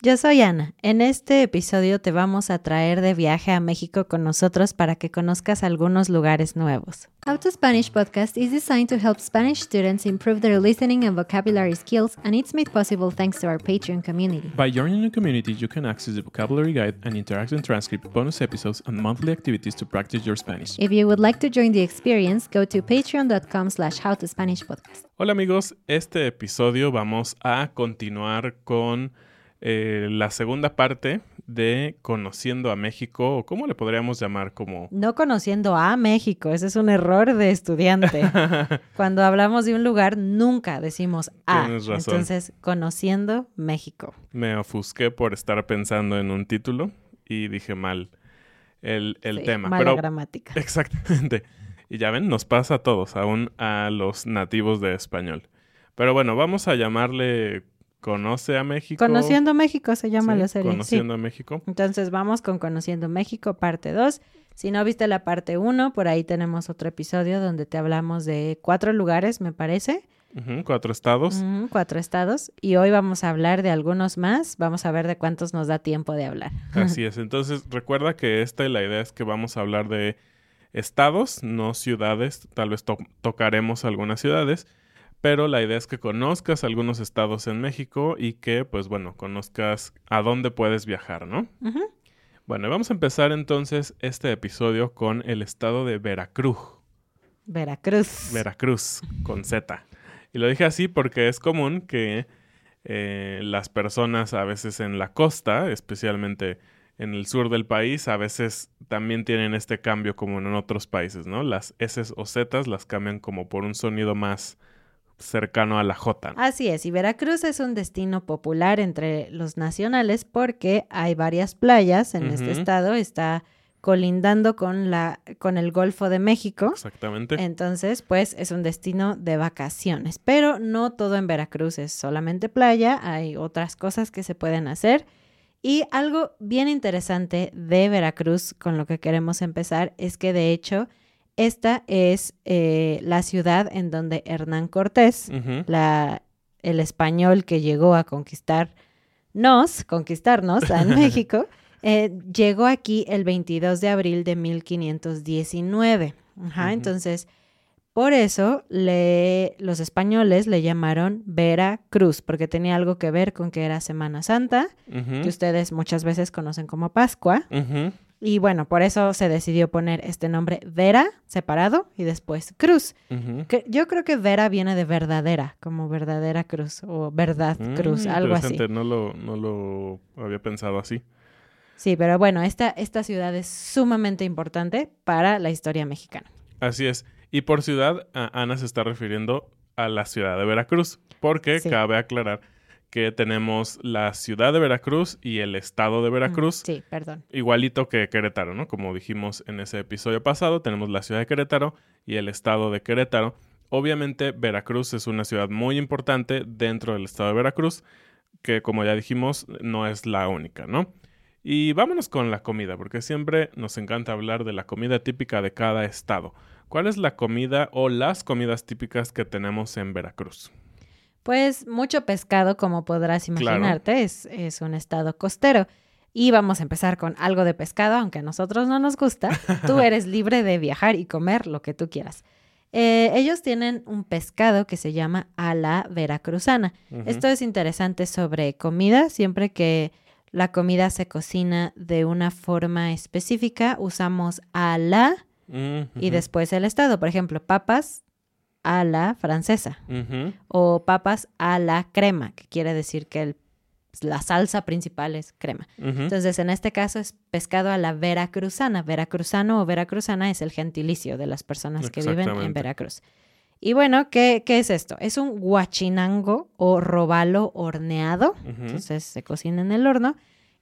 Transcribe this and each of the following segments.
Yo soy Ana. En este episodio te vamos a traer de viaje a México con nosotros para que conozcas algunos lugares nuevos. How to Spanish podcast is designed to help Spanish students improve their listening and vocabulary skills, and it's made possible thanks to our Patreon community. By joining the community, you can access the vocabulary guide and interactive transcript, bonus episodes, and monthly activities to practice your Spanish. If you would like to join the experience, go to patreon.com slash howtospanishpodcast. Hola amigos, este episodio vamos a continuar con eh, la segunda parte de Conociendo a México, o cómo le podríamos llamar como... No conociendo a México, ese es un error de estudiante. Cuando hablamos de un lugar, nunca decimos a. Tienes razón. Entonces, conociendo México. Me ofusqué por estar pensando en un título y dije mal el, el Sí, tema. Mala Pero gramática. Exactamente. Y ya ven, nos pasa a todos, aún a los nativos de español. Pero bueno, vamos a llamarle Conoce a México. Conociendo México se llama Sí, la serie. sí. Conociendo a México. Entonces vamos con Conociendo México, parte 2. Si no viste la parte 1, por ahí tenemos otro episodio donde te hablamos de cuatro lugares, me parece. Cuatro estados. Cuatro estados. Y hoy vamos a hablar de algunos más. Vamos a ver de cuántos nos da tiempo de hablar. Así es. Entonces, recuerda que esta y la idea es que vamos a hablar de estados, no ciudades. Tal vez to- tocaremos algunas ciudades. Pero la idea es que conozcas algunos estados en México y que, pues bueno, conozcas a dónde puedes viajar, ¿no? Ujú. Bueno, y vamos a empezar entonces este episodio con el estado de Veracruz. Veracruz. Veracruz, con Z. Y lo dije así porque es común que eh, las personas a veces en la costa, especialmente en el sur del país, a veces también tienen este cambio como en otros países, ¿no? Las S o Z las cambian como por un sonido más cercano a la J. ¿no? Así es, y Veracruz es un destino popular entre los nacionales porque hay varias playas en este estado. Está colindando con, la, con el Golfo de México. Exactamente. Entonces, pues es un destino de vacaciones, pero no todo en Veracruz es solamente playa, hay otras cosas que se pueden hacer. Y algo bien interesante de Veracruz con lo que queremos empezar es que de hecho esta es eh, la ciudad en donde Hernán Cortés, la, el español que llegó a conquistarnos, conquistarnos en México, eh, llegó aquí el 22 de abril de 1519. Ajá, Ujú. entonces, por eso le, los españoles le llamaron Veracruz, porque tenía algo que ver con que era Semana Santa, que ustedes muchas veces conocen como Pascua. Y bueno, por eso se decidió poner este nombre Vera, separado, y después Cruz. Que yo creo que Vera viene de verdadera, como verdadera cruz o verdad cruz, Mm, algo así. No lo, no lo había pensado así. Sí, pero bueno, esta, esta ciudad es sumamente importante para la historia mexicana. Así es. Y por ciudad, Ana se está refiriendo a la ciudad de Veracruz, porque Sí. cabe aclarar que tenemos la ciudad de Veracruz y el estado de Veracruz, Sí, perdón. igualito que Querétaro, ¿no? Como dijimos en ese episodio pasado, tenemos la ciudad de Querétaro y el estado de Querétaro. Obviamente, Veracruz es una ciudad muy importante dentro del estado de Veracruz, que como ya dijimos, no es la única, ¿no? Y vámonos con la comida, porque siempre nos encanta hablar de la comida típica de cada estado. ¿Cuál es la comida o las comidas típicas que tenemos en Veracruz? Pues mucho pescado, como podrás Claro. imaginarte, es, es un estado costero. Y vamos a empezar con algo de pescado, aunque a nosotros no nos gusta. Tú eres libre de viajar y comer lo que tú quieras. Eh, ellos tienen un pescado que se llama a la veracruzana. Ujú. Esto es interesante sobre comida. Siempre que la comida se cocina de una forma específica, usamos a la Mm, y después el estado. Por ejemplo, papas a la francesa o papas a la crema, que quiere decir que el- la salsa principal es crema. Entonces, en este caso es pescado a la veracruzana. Veracruzano o veracruzana es el gentilicio de las personas que viven en. Veracruz. Y bueno, ¿qué, qué es esto? Es un guachinango o robalo horneado. Entonces se cocina en el horno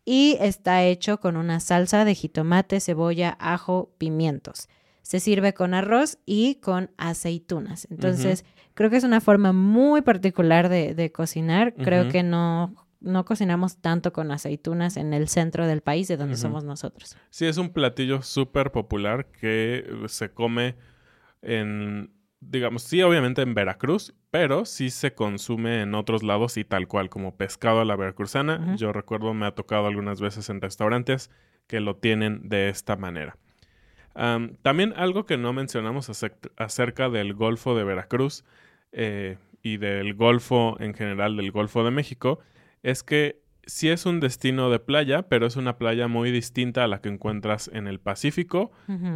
y está hecho con una salsa de jitomate, cebolla, ajo, pimientos. Se sirve con arroz y con aceitunas. Entonces, creo que es una forma muy particular de, de cocinar. Creo que no, no cocinamos tanto con aceitunas en el centro del país de donde somos nosotros. Sí, es un platillo súper popular que se come en, digamos, sí, obviamente en Veracruz, pero sí se consume en otros lados y tal cual, como pescado a la veracruzana. Yo recuerdo, me ha tocado algunas veces en restaurantes que lo tienen de esta manera. Am, también algo que no mencionamos acerca del Golfo de Veracruz eh, y del Golfo en general, del Golfo de México, es que sí es un destino de playa, pero es una playa muy distinta a la que encuentras en el Pacífico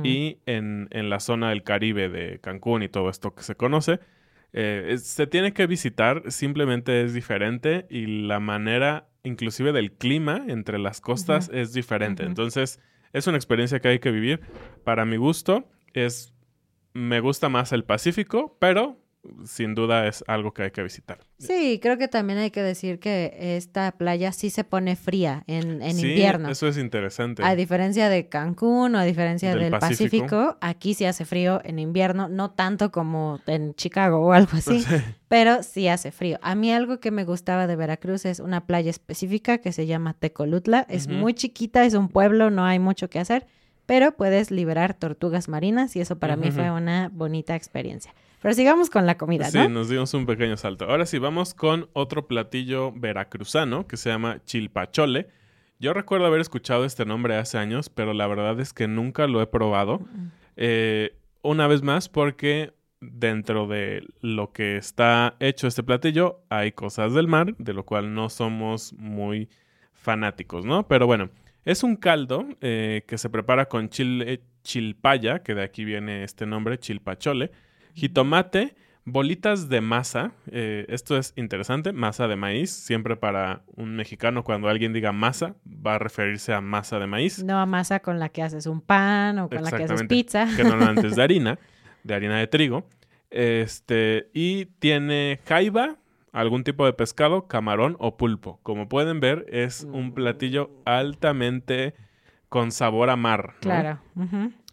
y en, en la zona del Caribe de Cancún y todo esto que se conoce. Eh, es- se tiene que visitar, simplemente es diferente y la manera, inclusive del clima entre las costas, es diferente. Entonces, es una experiencia que hay que vivir. Para mi gusto, es me gusta más el Pacífico, pero sin duda es algo que hay que visitar. Sí, creo que también hay que decir que esta playa sí se pone fría en, en Sí, invierno. Eso es interesante. A diferencia de Cancún o a diferencia Del del, Pacífico. Pacífico. aquí sí hace frío en invierno, no tanto como en Chicago o algo así, Sí. pero sí hace frío. A mí algo que me gustaba de Veracruz es una playa específica que se llama Tecolutla. Es muy chiquita, es un pueblo, no hay mucho que hacer, pero puedes liberar tortugas marinas y eso para mí fue una bonita experiencia. Pero sigamos con la comida, Sí, ¿no? nos dimos un pequeño salto. Ahora sí, vamos con otro platillo veracruzano que se llama chilpachole. Yo recuerdo haber escuchado este nombre hace años, pero la verdad es que nunca lo he probado. Eh, una vez más, porque dentro de lo que está hecho este platillo hay cosas del mar, de lo cual no somos muy fanáticos, ¿no? Pero bueno, es un caldo eh, que se prepara con chile chilpaya, que de aquí viene este nombre, chilpachole, jitomate, bolitas de masa. eh, esto es interesante, masa de maíz. Siempre para un mexicano, cuando alguien diga masa, va a referirse a masa de maíz. No a masa con la que haces un pan o con la que haces pizza. que normalmente es de harina, de harina de trigo. Este, y tiene jaiba, algún tipo de pescado, camarón o pulpo. Como pueden ver, es un platillo altamente con sabor a mar. ¿no? Claro.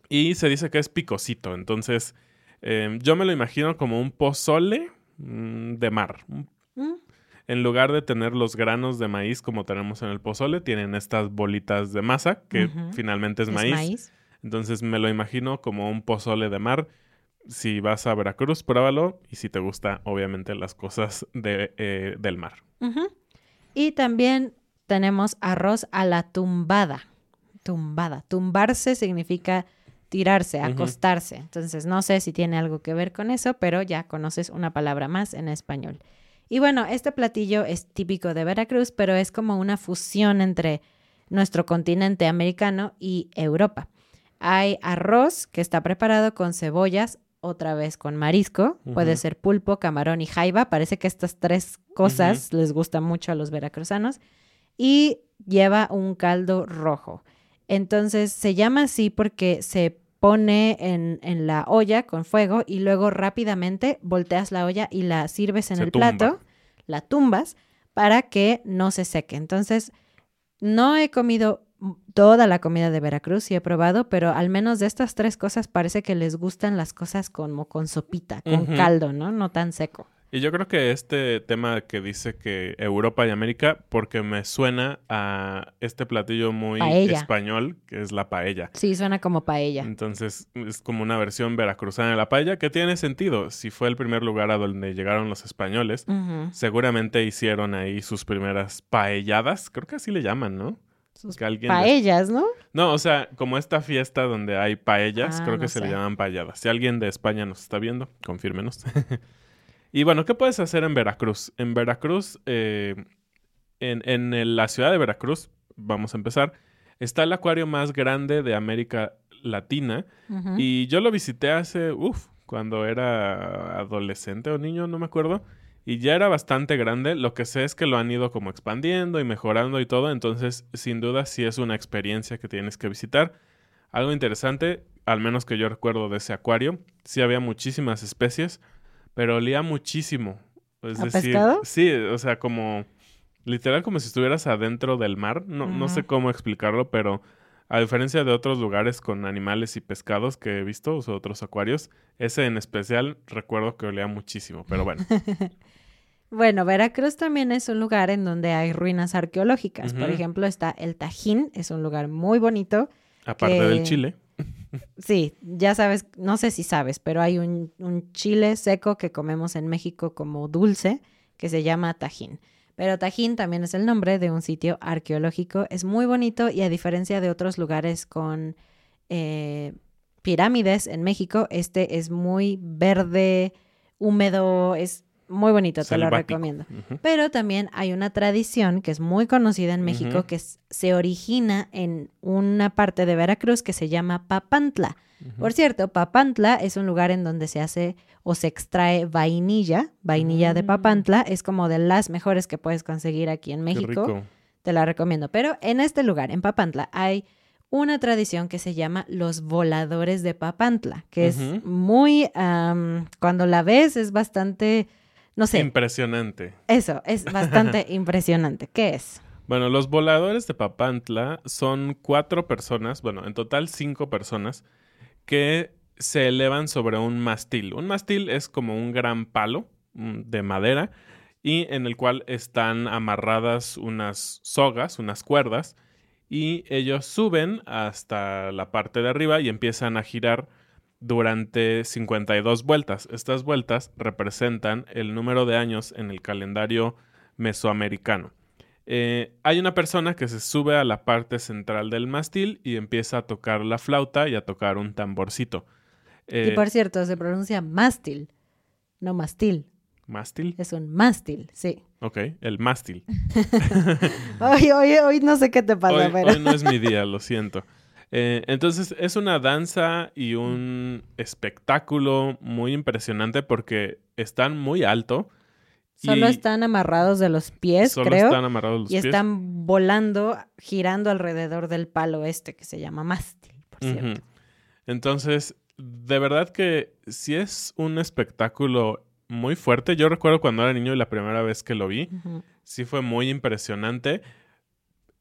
Y se dice que es picosito. Entonces, eh, yo me lo imagino como un pozole mm, de mar. Mm. En lugar de tener los granos de maíz como tenemos en el pozole, tienen estas bolitas de masa, que finalmente es Es maíz. maíz. Entonces me lo imagino como un pozole de mar. Si vas a Veracruz, pruébalo. Y si te gusta, obviamente, las cosas de, eh, del mar. Y también tenemos arroz a la tumbada. Tumbada. Tumbarse significa tirarse, acostarse. Entonces, no sé si tiene algo que ver con eso, pero ya conoces una palabra más en español. Y bueno, este platillo es típico de Veracruz, pero es como una fusión entre nuestro continente americano y Europa. Hay arroz que está preparado con cebollas, otra vez con marisco, puede ser pulpo, camarón y jaiba. Parece que estas tres cosas les gustan mucho a los veracruzanos. Y lleva un caldo rojo. Entonces se llama así porque se pone en, en la olla con fuego y luego rápidamente volteas la olla y la sirves en Se el tumba. plato, la tumbas para que no se seque. Entonces, no he comido toda la comida de Veracruz, sí he probado, pero al menos de estas tres cosas parece que les gustan las cosas como con sopita, con caldo, ¿no? No tan seco. Y yo creo que este tema que dice que Europa y América, porque me suena a este platillo muy Paella. español, que es la paella. Sí, suena como paella. Entonces es como una versión veracruzana de la paella, que tiene sentido. Si fue el primer lugar a donde llegaron los españoles, seguramente hicieron ahí sus primeras paelladas. Creo que así le llaman, ¿no? Sus paellas, ¿no? No, o sea, como esta fiesta donde hay paellas, Ah, creo no que se le llaman paelladas. Si alguien de España nos está viendo, confírmenos. y bueno, ¿qué puedes hacer en Veracruz? En Veracruz, eh, en, en la ciudad de Veracruz, vamos a empezar, está el acuario más grande de América Latina. Y yo lo visité hace, uff, cuando era adolescente o niño, no me acuerdo. Y ya era bastante grande. Lo que sé es que lo han ido como expandiendo y mejorando y todo. Entonces, sin duda, sí es una experiencia que tienes que visitar. Algo interesante, al menos que yo recuerdo de ese acuario, sí había muchísimas especies, pero olía muchísimo. Es ¿A decir, pescado? sí, o sea, como literal como si estuvieras adentro del mar. No, no sé cómo explicarlo, pero A diferencia de otros lugares con animales y pescados que he visto, o otros acuarios, ese en especial recuerdo que olía muchísimo, pero bueno. Bueno, Veracruz también es un lugar en donde hay ruinas arqueológicas. Por ejemplo, está el Tajín, es un lugar muy bonito. Aparte que- del chile. Sí, ya sabes, no sé si sabes, pero hay un, un chile seco que comemos en México como dulce que se llama Tajín. Pero Tajín también es el nombre de un sitio arqueológico. Es muy bonito y a diferencia de otros lugares con eh, pirámides en México, este es muy verde, húmedo, es muy bonito, te lo recomiendo. Pero también hay una tradición que es muy conocida en México que es- se origina en una parte de Veracruz que se llama Papantla. Por cierto, Papantla es un lugar en donde se hace o se extrae vainilla. Vainilla de Mm. Papantla es como de las mejores que puedes conseguir aquí en Qué México. rico. Te la recomiendo. Pero en este lugar, en Papantla, hay una tradición que se llama los voladores de Papantla, que es muy, cuando la ves es bastante, no sé, Impresionante. eso, es bastante impresionante. ¿Qué es? Bueno, los voladores de Papantla son cuatro personas, bueno, en total cinco personas, que se elevan sobre un mástil. Un mástil es como un gran palo mm, de madera y en el cual están amarradas unas sogas, unas cuerdas, y ellos suben hasta la parte de arriba y empiezan a girar durante 52 vueltas. Estas vueltas representan el número de años en el calendario mesoamericano. Eh, hay una persona que se sube a la parte central del mástil y empieza a tocar la flauta y a tocar un tamborcito. y Eh, por cierto, se pronuncia mástil, no mastil. ¿Mástil? Es un mástil, sí. Ok, el mástil. Hoy, hoy, hoy no sé qué te pasa, Hoy, pero... hoy no es mi día, lo siento. Eh, entonces es una danza y un espectáculo muy impresionante porque están muy alto. Solo y están amarrados de los pies, solo creo. están amarrados los y pies. están volando, girando alrededor del palo este que se llama mástil, por cierto. Entonces, de verdad que sí es un espectáculo muy fuerte. Yo recuerdo cuando era niño y la primera vez que lo vi, sí fue muy impresionante.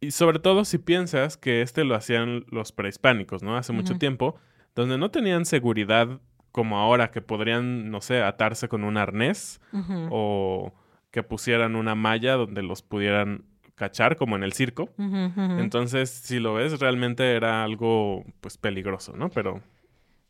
Y sobre todo si piensas que este lo hacían los prehispánicos, ¿no? Hace mucho tiempo, donde no tenían seguridad como ahora, que podrían, no sé, atarse con un arnés o que pusieran una malla donde los pudieran cachar, como en el circo. Entonces, si lo ves, realmente era algo, pues, peligroso, ¿no? Pero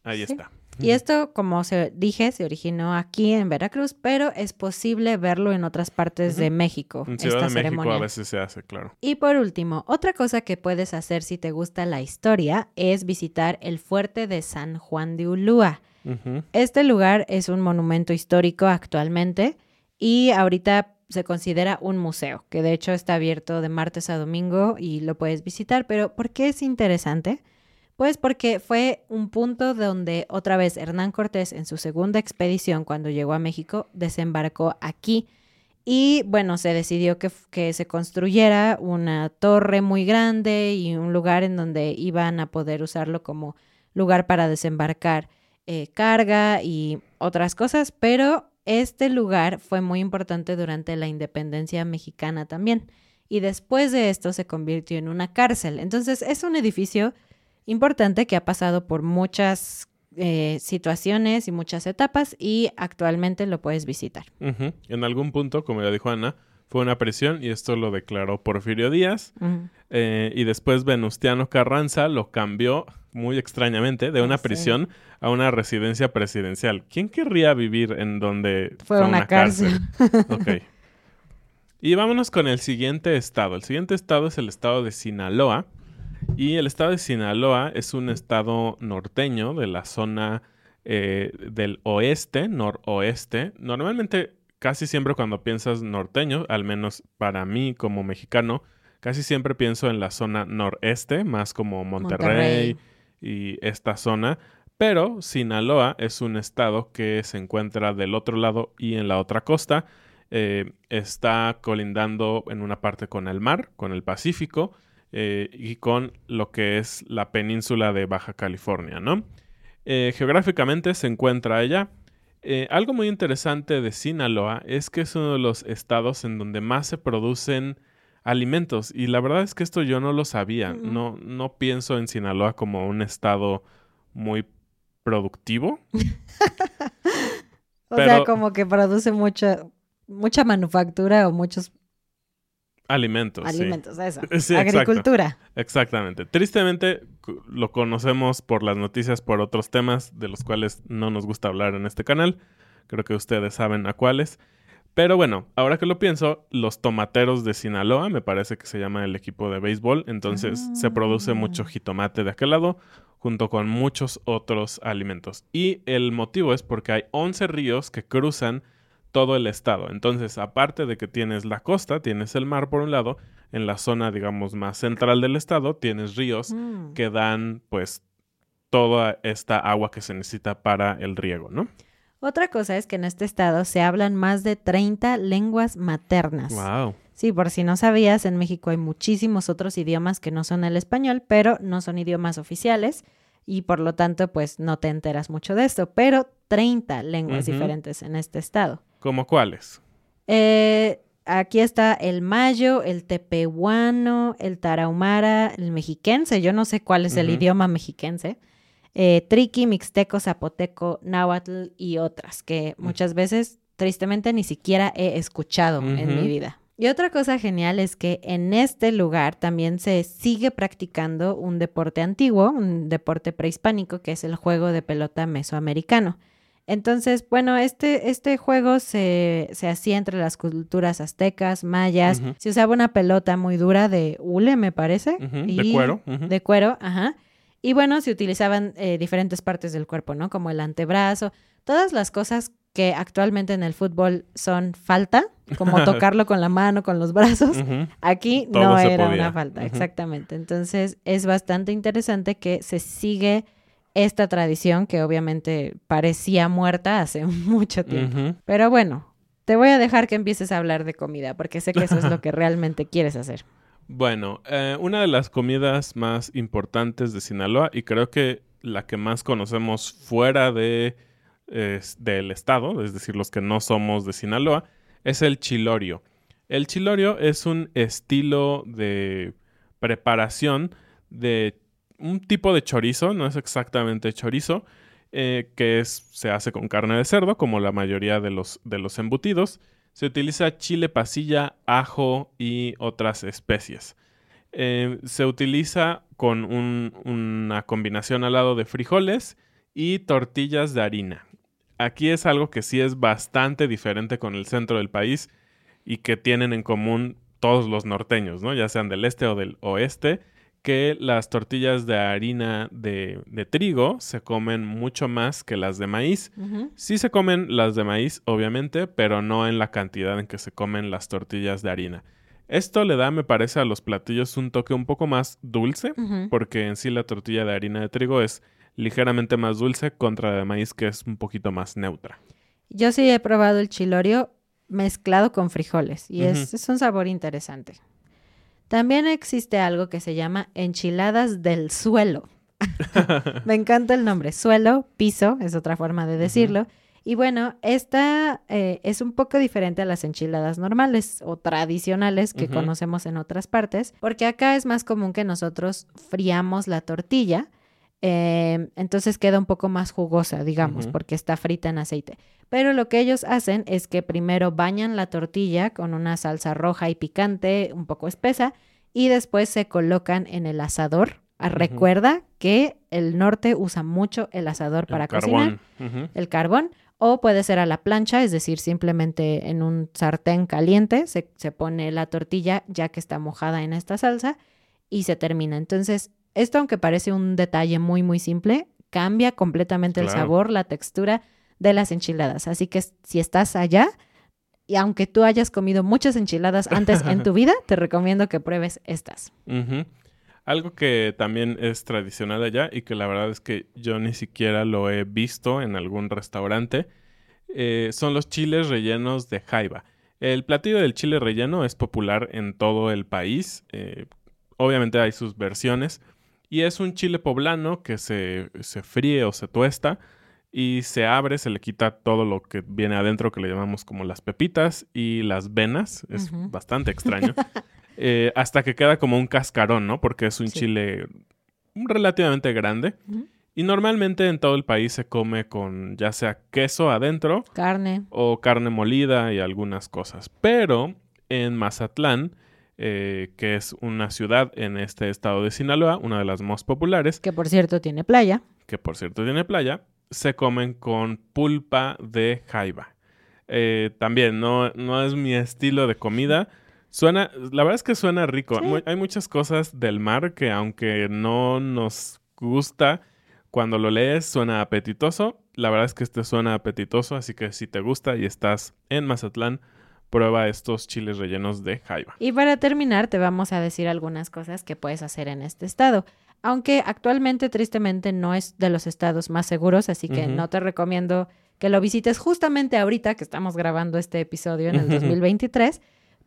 ahí Sí. está. Y esto, como se dije, se originó aquí en Veracruz, pero es posible verlo en otras partes de. México. En Ciudad esta de México ceremonia. a veces se hace, claro. Y por último, otra cosa que puedes hacer si te gusta la historia es visitar el fuerte de San Juan de Ulúa. Este lugar es un monumento histórico actualmente y ahorita se considera un museo, que de hecho está abierto de martes a domingo y lo puedes visitar. Pero ¿por qué es interesante? Pues porque fue un punto donde otra vez Hernán Cortés en su segunda expedición cuando llegó a México desembarcó aquí y bueno, se decidió que, que se construyera una torre muy grande y un lugar en donde iban a poder usarlo como lugar para desembarcar eh, carga y otras cosas, pero este lugar fue muy importante durante la independencia mexicana también. Y después de esto se convirtió en una cárcel. Entonces es un edificio importante que ha pasado por muchas eh, situaciones y muchas etapas y actualmente lo puedes visitar. En algún punto, como ya dijo Ana, fue una prisión y esto lo declaró Porfirio Díaz. Eh, y después Venustiano Carranza lo cambió muy extrañamente de Ah, una sí. prisión a una residencia presidencial. ¿Quién querría vivir en donde Fue una cárcel. ok. Y vámonos con el siguiente estado. El siguiente estado es el estado de Sinaloa. Y el estado de Sinaloa es un estado norteño de la zona eh, del oeste, noroeste. Normalmente, casi siempre cuando piensas norteño, al menos para mí como mexicano, casi siempre pienso en la zona noreste, más como Monterrey, Monterrey. y esta zona. Pero Sinaloa es un estado que se encuentra del otro lado y en la otra costa. Eh, está colindando en una parte con el mar, con el Pacífico eh, y con lo que es la península de Baja California, ¿no? Eh, geográficamente se encuentra allá. Eh, algo muy interesante de Sinaloa es que es uno de los estados en donde más se producen alimentos. Y la verdad es que esto yo no lo sabía. No, no pienso en Sinaloa como un estado muy productivo. O Pero- sea, como que produce mucha, mucha manufactura o muchos Alimentos. sí. alimentos, eso. Sí, exacto. Agricultura. Exactamente. Tristemente lo conocemos por las noticias, por otros temas de los cuales no nos gusta hablar en este canal. Creo que ustedes saben a cuáles. Pero bueno, ahora que lo pienso, los tomateros de Sinaloa, me parece que se llama el equipo de béisbol, entonces se produce mucho Ah. jitomate de aquel lado, junto con muchos otros alimentos. Y el motivo es porque hay 11 ríos que cruzan todo el estado. Entonces, aparte de que tienes la costa, tienes el mar por un lado, en la zona, digamos, más central del estado, tienes ríos Mm. que dan, pues, toda esta agua que se necesita para el riego, ¿no? Otra cosa es que en este estado se hablan más de 30 lenguas maternas. Wow. Sí, por si no sabías, en México hay muchísimos otros idiomas que no son el español, pero no son idiomas oficiales y por lo tanto, pues no te enteras mucho de esto, pero 30 lenguas diferentes en este estado. ¿Cómo cuáles? Eh, aquí está el mayo, el tepehuano, el tarahumara, el mexiquense, yo no sé cuál es el idioma mexiquense, eh, triqui, mixteco, zapoteco, náhuatl y otras que muchas veces, tristemente, ni siquiera he escuchado en mi vida. Y otra cosa genial es que en este lugar también se sigue practicando un deporte antiguo, un deporte prehispánico, que es el juego de pelota mesoamericano. Entonces, bueno, este, este juego se, se hacía entre las culturas aztecas, mayas. Se usaba una pelota muy dura de hule, me parece. De y- cuero. De cuero, ajá. Y bueno, se utilizaban eh, diferentes partes del cuerpo, ¿no? Como el antebrazo, todas las cosas que actualmente en el fútbol son falta, como tocarlo con la mano, con los brazos. Aquí Todo no era podía. una falta, exactamente. Entonces es bastante interesante que se sigue esta tradición que obviamente parecía muerta hace mucho tiempo. Pero bueno, te voy a dejar que empieces a hablar de comida porque sé que eso es lo que realmente quieres hacer. Bueno, eh, una de las comidas más importantes de Sinaloa y creo que la que más conocemos fuera de, es- del estado, es decir, los que no somos de Sinaloa, es el chilorio. El chilorio es un estilo de preparación de un tipo de chorizo, no es exactamente chorizo, eh, que se hace con carne de cerdo, como la mayoría de los, embutidos. Se utiliza chile pasilla, ajo y otras especies. Eh, se utiliza con un- una combinación al lado de frijoles y tortillas de harina. Aquí es algo que sí es bastante diferente con el centro del país y que tienen en común todos los norteños, ¿no? Ya sean del este o del oeste, que las tortillas de harina de, de trigo se comen mucho más que las de maíz. Sí se comen las de maíz, obviamente, pero no en la cantidad en que se comen las tortillas de harina. Esto le da, me parece, a los platillos un toque un poco más dulce, porque en sí la tortilla de harina de trigo es ligeramente más dulce contra la de maíz, que es un poquito más neutra. Yo sí he probado el chilorio mezclado con frijoles y es, un sabor interesante. También existe algo que se llama enchiladas del suelo. Me encanta el nombre. Suelo, piso, es otra forma de decirlo. Y bueno, esta eh, es un poco diferente a las enchiladas normales o tradicionales que conocemos en otras partes, porque acá es más común que nosotros friamos la tortilla, eh, entonces queda un poco más jugosa, digamos, porque está frita en aceite. Pero lo que ellos hacen es que primero bañan la tortilla con una salsa roja y picante, un poco espesa, y después se colocan en el asador. Ah. Recuerda que el norte usa mucho el asador para cocinar, el carbón, o puede ser a la plancha, es decir, simplemente en un sartén caliente se, se pone la tortilla ya que está mojada en esta salsa y se termina. Entonces, esto aunque parece un detalle muy, muy simple, cambia completamente el sabor, la textura de las enchiladas. Así que si estás allá, y aunque tú hayas comido muchas enchiladas antes en tu vida, te recomiendo que pruebes estas. Algo que también es tradicional allá y que la verdad es que yo ni siquiera lo he visto en algún restaurante eh, son los chiles rellenos de jaiba. El platillo del chile relleno es popular en todo el país. eh, obviamente hay sus versiones. Y es un chile poblano que se, se fríe o se tuesta y se abre, se le quita todo lo que viene adentro que le llamamos como las pepitas y las venas. Es bastante extraño. eh, hasta que queda como un cascarón, ¿no? Porque es un Sí. chile relativamente grande. Y normalmente en todo el país se come con ya sea queso adentro Carne. o carne molida y algunas cosas. Pero en Mazatlán, eh, que es una ciudad en este estado de Sinaloa, una de las más populares, Que por cierto tiene playa. que por cierto tiene playa, se comen con pulpa de jaiba. Eh, también no, no es mi estilo de comida. Suena, la verdad es que suena rico. Sí. Hay muchas cosas del mar que aunque no nos gusta, cuando lo lees suena apetitoso. La verdad es que este suena apetitoso, así que si te gusta y estás en Mazatlán, prueba estos chiles rellenos de jaiba. Y para terminar, te vamos a decir algunas cosas que puedes hacer en este estado. Aunque actualmente, tristemente, no es de los estados más seguros, así que no te recomiendo que lo visites justamente ahorita que estamos grabando este episodio en el Ujú. 2023.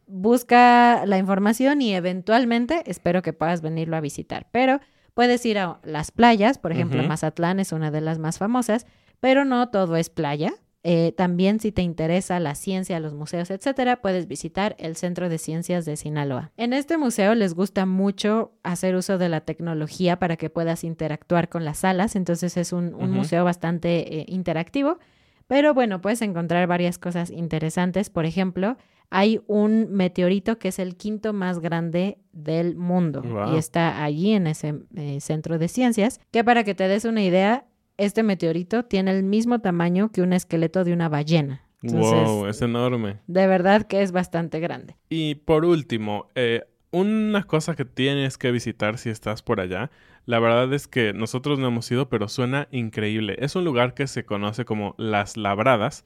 Busca la información y eventualmente espero que puedas venirlo a visitar. Pero puedes ir a las playas, por ejemplo. Mazatlán es una de las más famosas, pero no todo es playa. Eh, también si te interesa la ciencia, los museos, etcétera, puedes visitar el Centro de Ciencias de Sinaloa. En este museo les gusta mucho hacer uso de la tecnología para que puedas interactuar con las salas, entonces es un, museo bastante eh, interactivo. Pero bueno, puedes encontrar varias cosas interesantes. Por ejemplo, hay un meteorito que es el quinto más grande del mundo Wow. y está allí en ese eh, centro de ciencias, que para que te des una idea, este meteorito tiene el mismo tamaño que un esqueleto de una ballena. Entonces, wow, es enorme. de verdad que es bastante grande. Y por último, eh, una cosa que tienes que visitar si estás por allá, la verdad es que nosotros no hemos ido, pero suena increíble. Es un lugar que se conoce como Las Labradas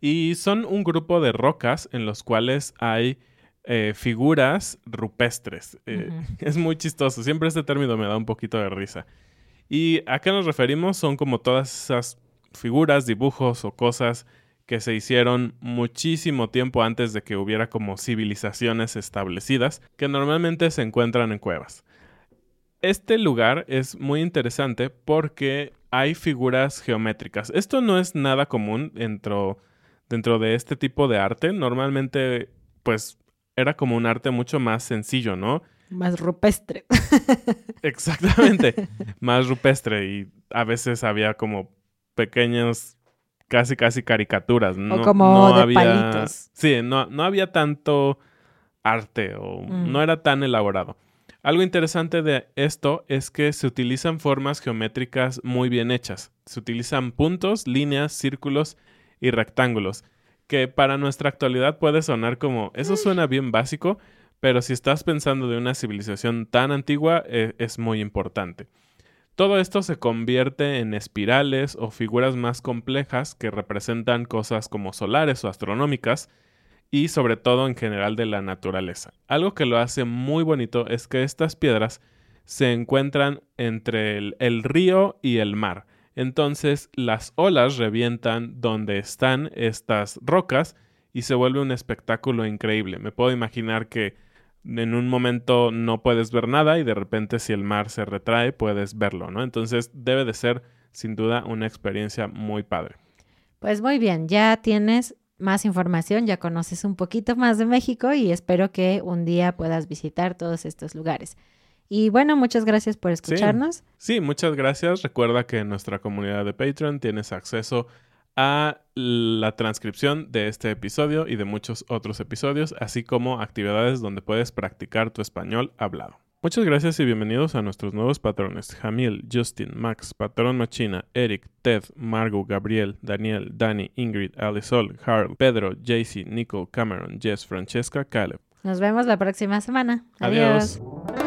y son un grupo de rocas en los cuales hay eh, figuras rupestres. Eh. Es muy chistoso, siempre este término me da un poquito de risa. ¿Y a qué nos referimos? Son como todas esas figuras, dibujos o cosas que se hicieron muchísimo tiempo antes de que hubiera como civilizaciones establecidas, que normalmente se encuentran en cuevas. Este lugar es muy interesante porque hay figuras geométricas. Esto no es nada común dentro, dentro de este tipo de arte. Normalmente, pues, era como un arte mucho más sencillo, ¿no? Más rupestre. Exactamente. Más rupestre y a veces había como pequeños, casi casi caricaturas. No, como no de había, palitos. Sí, no, no había tanto arte o Mm. no era tan elaborado. Algo interesante de esto es que se utilizan formas geométricas muy bien hechas. Se utilizan puntos, líneas, círculos y rectángulos, que para nuestra actualidad puede sonar como, eso suena bien básico, pero si estás pensando de una civilización tan antigua, eh, es muy importante. Todo esto se convierte en espirales o figuras más complejas que representan cosas como solares o astronómicas y sobre todo en general de la naturaleza. Algo que lo hace muy bonito es que estas piedras se encuentran entre el, el río y el mar. Entonces las olas revientan donde están estas rocas y se vuelve un espectáculo increíble. Me puedo imaginar que en un momento no puedes ver nada y de repente si el mar se retrae puedes verlo, ¿no? Entonces debe de ser sin duda una experiencia muy padre. Pues muy bien, ya tienes más información, ya conoces un poquito más de México y espero que un día puedas visitar todos estos lugares. Y bueno, muchas gracias por escucharnos. Sí, muchas gracias. Recuerda que en nuestra comunidad de Patreon tienes acceso a la transcripción de este episodio y de muchos otros episodios, así como actividades donde puedes practicar tu español hablado. Muchas gracias y bienvenidos a nuestros nuevos patrones. Jamil, Justin, Max, Patrón Machina, Eric, Ted, Margo, Gabriel, Daniel, Dani, Ingrid, Alisol, Harold, Pedro, JC, Nico, Cameron, Jess, Francesca, Caleb. Nos vemos la próxima semana. Adiós. Adiós.